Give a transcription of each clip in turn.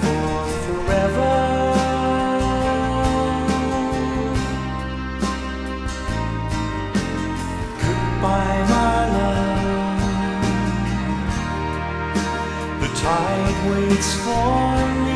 for forever. Goodbye, my love. The tide waits for me.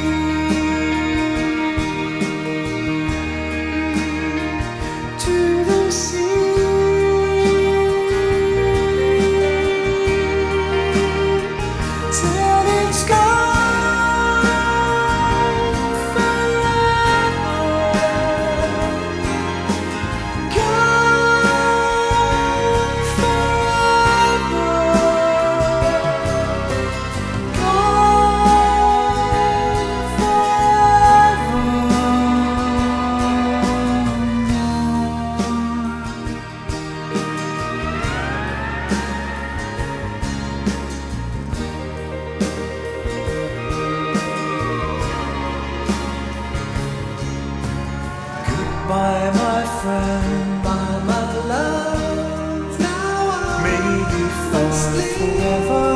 by my friend, by my love. Now I'm maybe fast forever.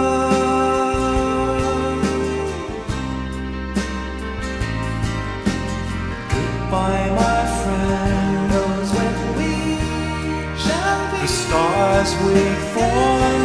Goodbye, my friend. Knows when we shall be. The stars wait for.